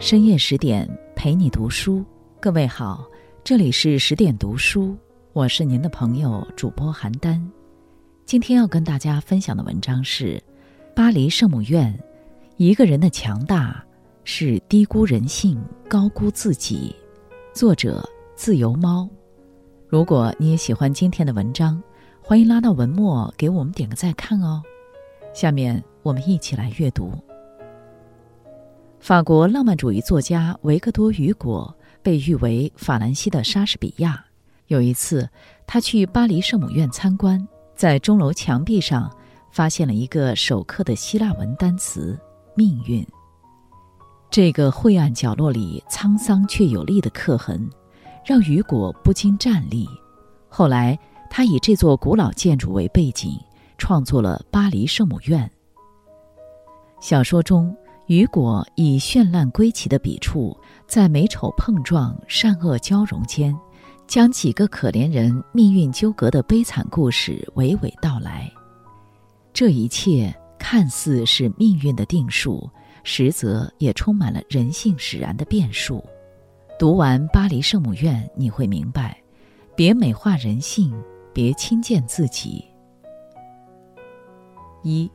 深夜十点陪你读书，各位好，这里是十点读书，我是您的朋友主播邯郸。今天要跟大家分享的文章是《巴黎圣母院》，一个人的强大是低估人性、高估自己。作者：自由猫。如果你也喜欢今天的文章，欢迎拉到文末给我们点个再看哦。下面我们一起来阅读。法国浪漫主义作家维克多·雨果被誉为法兰西的莎士比亚。有一次，他去巴黎圣母院参观，在钟楼墙壁上发现了一个手刻的希腊文单词“命运”。这个晦暗角落里沧桑却有力的刻痕，让雨果不禁站立。后来，他以这座古老建筑为背景，创作了《巴黎圣母院》。小说中。雨果以绚烂归奇的笔触，在美丑碰撞、善恶交融间，将几个可怜人命运纠葛的悲惨故事娓娓道来。这一切看似是命运的定数，实则也充满了人性使然的变数。读完《巴黎圣母院》，你会明白：别美化人性，别轻贱自己。一，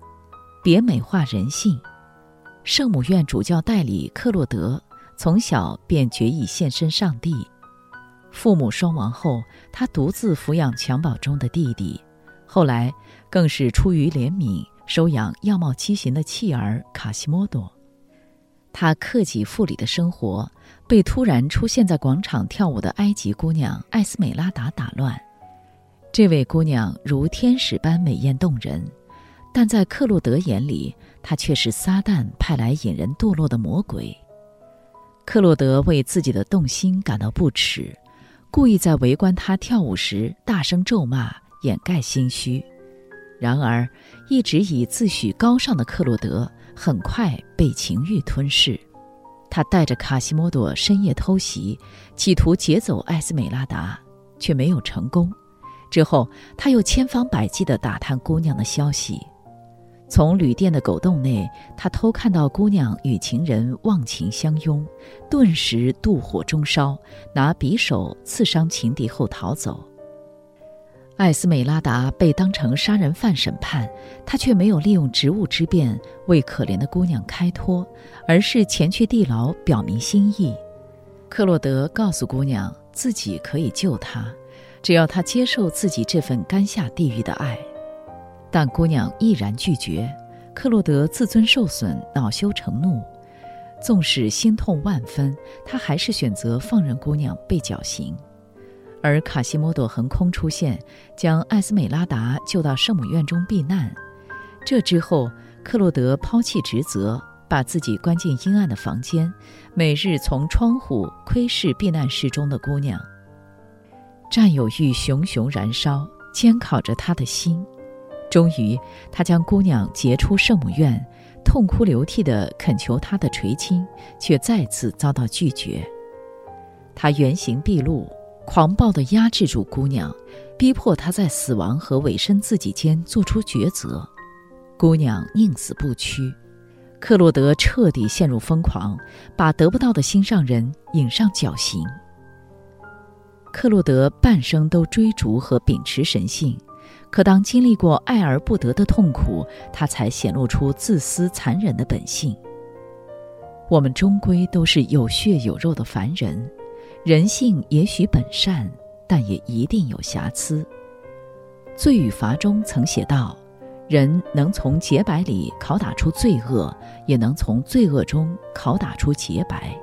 别美化人性。圣母院主教代理克洛德从小便决意献身上帝。父母双亡后，他独自抚养襁褓中的弟弟，后来更是出于怜悯收养样貌畸形的弃儿卡西莫多。他克己复礼的生活被突然出现在广场跳舞的埃及姑娘艾斯美拉达打乱。这位姑娘如天使般美艳动人。但在克洛德眼里，他却是撒旦派来引人堕落的魔鬼。克洛德为自己的动心感到不耻，故意在围观他跳舞时大声咒骂，掩盖心虚。然而，一直以自诩高尚的克洛德很快被情欲吞噬。他带着卡西莫多深夜偷袭，企图劫走艾斯美拉达，却没有成功。之后，他又千方百计地打探姑娘的消息。从旅店的狗洞内，他偷看到姑娘与情人忘情相拥，顿时妒火中烧，拿匕首刺伤情敌后逃走。艾斯美拉达被当成杀人犯审判，他却没有利用职务之便为可怜的姑娘开脱，而是前去地牢表明心意。克洛德告诉姑娘，自己可以救她，只要她接受自己这份甘下地狱的爱。但姑娘毅然拒绝，克洛德自尊受损，恼羞成怒。纵使心痛万分，他还是选择放任姑娘被绞刑。而卡西莫多横空出现，将艾斯美拉达救到圣母院中避难。这之后，克洛德抛弃职责，把自己关进阴暗的房间，每日从窗户窥视避难室中的姑娘。占有欲熊熊燃烧，煎烤着他的心。终于，他将姑娘劫出圣母院，痛哭流涕地恳求她的垂青，却再次遭到拒绝。他原形毕露，狂暴地压制住姑娘，逼迫她在死亡和委身自己间做出抉择。姑娘宁死不屈，克洛德彻底陷入疯狂，把得不到的心上人引上绞刑。克洛德半生都追逐和秉持神性。可当经历过爱而不得的痛苦，他才显露出自私残忍的本性。我们终归都是有血有肉的凡人，人性也许本善，但也一定有瑕疵。《罪与罚》中曾写道：“人能从洁白里拷打出罪恶，也能从罪恶中拷打出洁白。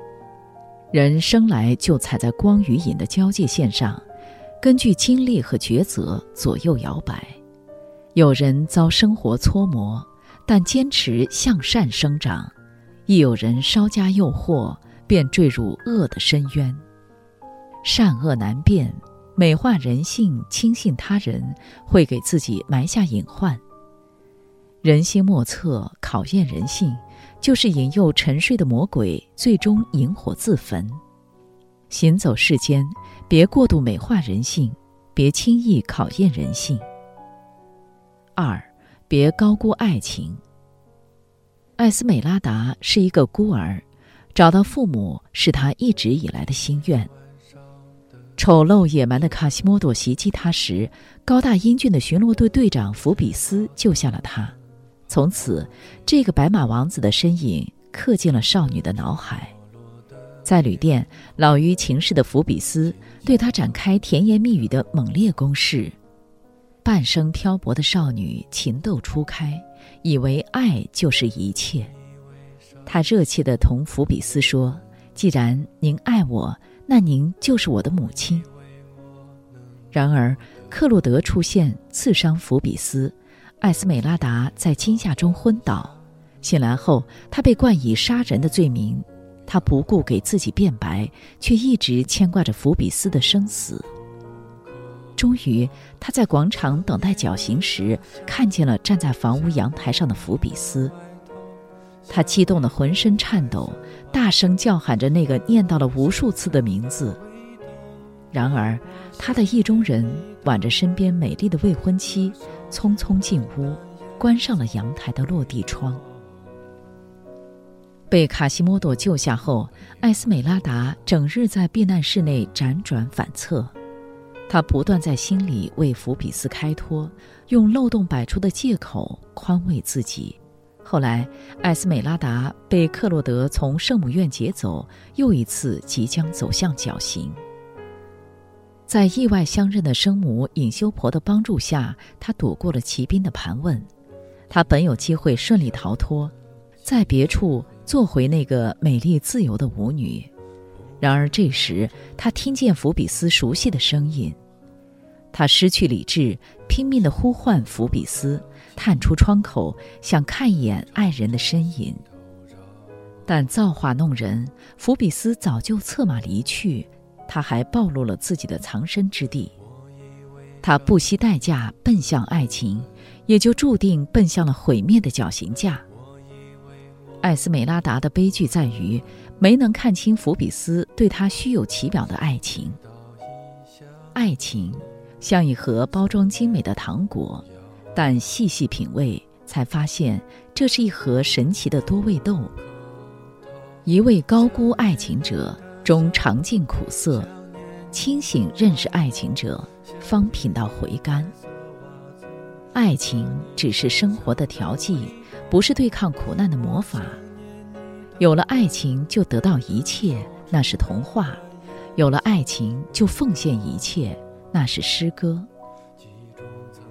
人生来就踩在光与影的交界线上。”根据经历和抉择左右摇摆，有人遭生活搓磨，但坚持向善生长；亦有人稍加诱惑，便坠入恶的深渊。善恶难辨，美化人性、轻信他人，会给自己埋下隐患。人心莫测，考验人性，就是引诱沉睡的魔鬼最终引火自焚。行走世间。别过度美化人性，别轻易考验人性。二，别高估爱情。艾斯美拉达是一个孤儿，找到父母是他一直以来的心愿。丑陋野蛮的卡西莫多袭击他时，高大英俊的巡逻队队长福比斯救下了他。从此，这个白马王子的身影刻进了少女的脑海。在旅店，老于情事的福比斯对他展开甜言蜜语的猛烈攻势。半生漂泊的少女情窦初开，以为爱就是一切。她热切地同福比斯说：“既然您爱我。”那您就是我的母亲。然而，克洛德出现刺伤福比斯，艾斯美拉达在惊吓中昏倒。醒来后，他被冠以杀人的罪名。他不顾给自己辩白，却一直牵挂着福比斯的生死。终于，他在广场等待绞刑时，看见了站在房屋阳台上的福比斯。他激动得浑身颤抖。大声叫喊着那个念叨了无数次的名字。然而，他的意中人挽着身边美丽的未婚妻，匆匆进屋，关上了阳台的落地窗。被卡西莫多救下后，艾斯美拉达整日在避难室内辗转反侧，他不断在心里为福比斯开脱，用漏洞百出的借口宽慰自己。后来，艾斯美拉达被克洛德从圣母院劫走，又一次即将走向绞刑。在意外相认的生母隐修婆的帮助下，他躲过了骑兵的盘问。他本有机会顺利逃脱，在别处做回那个美丽自由的舞女。然而这时，他听见福比斯熟悉的声音，他失去理智，拼命地呼唤福比斯。探出窗口，想看一眼爱人的身影。但造化弄人，福比斯早就策马离去，他还暴露了自己的藏身之地。他不惜代价奔向爱情，也就注定奔向了毁灭的绞刑架。艾斯美拉达的悲剧在于，没能看清福比斯对他虚有其表的爱情。爱情，像一盒包装精美的糖果。但细细品味，才发现这是一盒神奇的多味豆。一味高估爱情者，终尝尽苦涩；清醒认识爱情者，方品到回甘。爱情只是生活的调剂，不是对抗苦难的魔法。有了爱情就得到一切，那是童话；有了爱情就奉献一切，那是诗歌。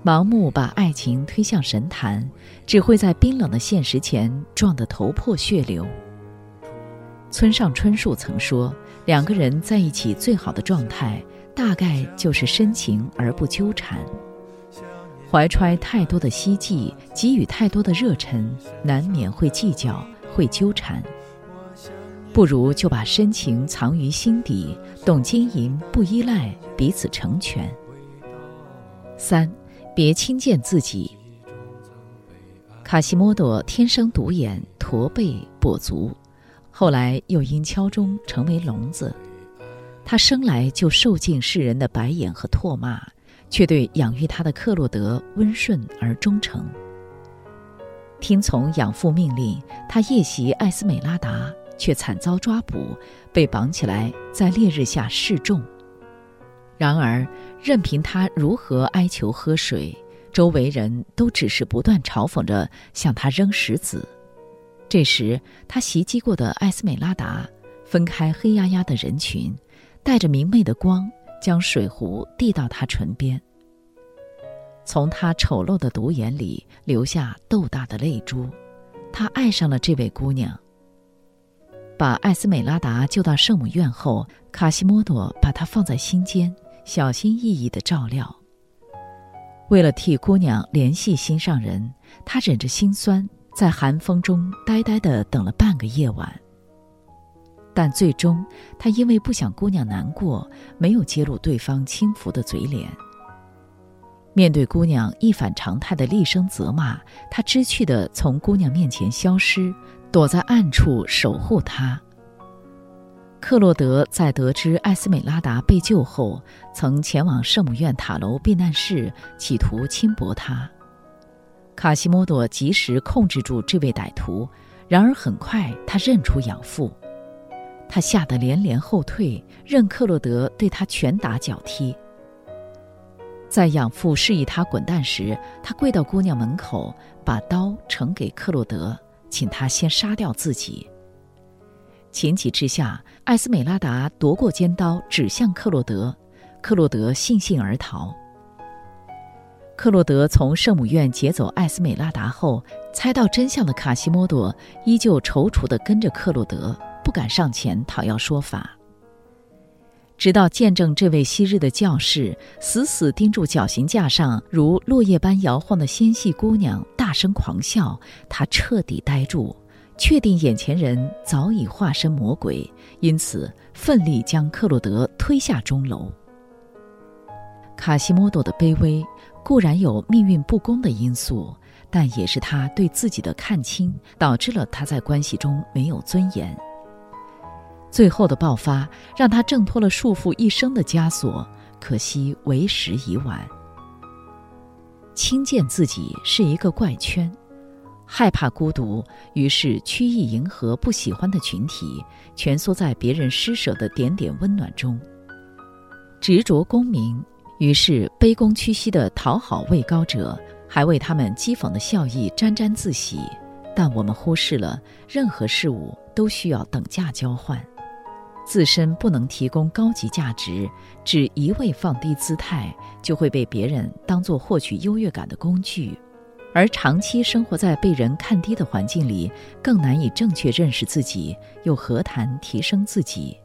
盲目把爱情推向神坛，只会在冰冷的现实前撞得头破血流。村上春树曾说：“两个人在一起最好的状态，大概就是深情而不纠缠。怀揣太多的希冀，给予太多的热忱，难免会计较，会纠缠。不如就把深情藏于心底，懂经营，不依赖，彼此成全。”三。别轻贱自己。卡西莫多天生独眼、驼背、跛足，后来又因敲钟成为聋子。他生来就受尽世人的白眼和唾骂，却对养育他的克洛德温顺而忠诚。听从养父命令，他夜袭艾斯美拉达，却惨遭抓捕，被绑起来在烈日下示众。然而，任凭他如何哀求喝水，周围人都只是不断嘲讽着向他扔石子。这时，他袭击过的艾斯美拉达分开黑压压的人群，带着明媚的光，将水壶递到他唇边。从他丑陋的独眼里流下豆大的泪珠，他爱上了这位姑娘。把艾斯美拉达救到圣母院后，卡西莫多把她放在心间。小心翼翼的照料。为了替姑娘联系心上人，他忍着心酸，在寒风中呆呆的等了半个夜晚。但最终，他因为不想姑娘难过，没有揭露对方轻浮的嘴脸。面对姑娘一反常态的厉声责骂，他知趣的从姑娘面前消失，躲在暗处守护她。克洛德在得知艾斯美拉达被救后，曾前往圣母院塔楼避难室，企图轻薄她。卡西莫多及时控制住这位歹徒，然而很快他认出养父。他吓得连连后退，任克洛德对他拳打脚踢。在养父示意他滚蛋时，他跪到姑娘门口，把刀呈给克洛德，请他先杀掉自己。情急之下，艾斯美拉达夺过尖刀，指向克洛德，克洛德悻悻而逃。克洛德从圣母院劫走艾斯美拉达后，猜到真相的卡西莫多依旧踌躇地跟着克洛德，不敢上前讨要说法。直到见证这位昔日的教士死死盯住绞刑架上如落叶般摇晃的纤细姑娘，大声狂笑，他彻底呆住，确定眼前人早已化身魔鬼，因此奋力将克洛德推下钟楼。卡西莫多的卑微固然有命运不公的因素，但也是他对自己的看清，导致了他在关系中没有尊严。最后的爆发让他挣脱了束缚一生的枷锁，可惜为时已晚。轻贱自己是一个怪圈，害怕孤独，于是曲意迎合不喜欢的群体，蜷缩在别人施舍的点点温暖中；执着功名，于是卑躬屈膝的讨好位高者，还为他们讥讽的笑意沾沾自喜。但我们忽视了，任何事物都需要等价交换。自身不能提供高级价值，只一味放低姿态，就会被别人当作获取优越感的工具；而长期生活在被人看低的环境里，更难以正确认识自己，又何谈提升自己？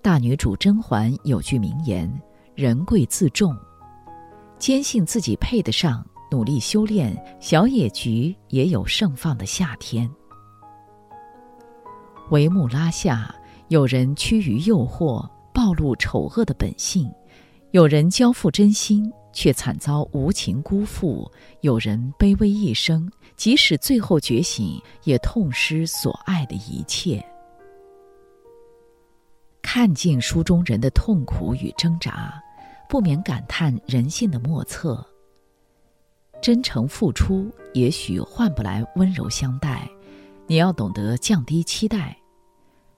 大女主甄嬛有句名言：“人贵自重。”坚信自己配得上，努力修炼，小野菊也有盛放的夏天。帷幕拉下。有人趋于诱惑，暴露丑恶的本性；有人交付真心，却惨遭无情辜负；有人卑微一生，即使最后觉醒，也痛失所爱的一切。看尽书中人的痛苦与挣扎，不免感叹人性的莫测。真诚付出，也许换不来温柔相待；你要懂得降低期待。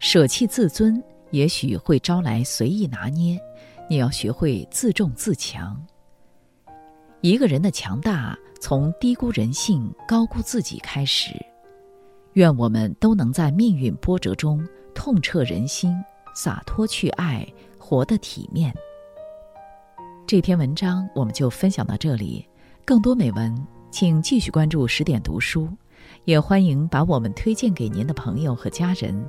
舍弃自尊，也许会招来随意拿捏。你要学会自重自强。一个人的强大，从低估人性、高估自己开始。愿我们都能在命运波折中痛彻人心，洒脱去爱，活得体面。这篇文章我们就分享到这里。更多美文，请继续关注十点读书。也欢迎把我们推荐给您的朋友和家人，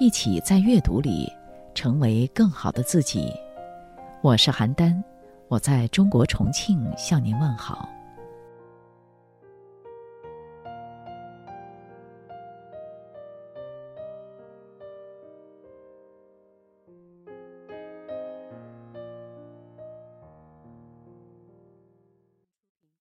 一起在阅读里成为更好的自己。我是邯郸，我在中国重庆向您问好。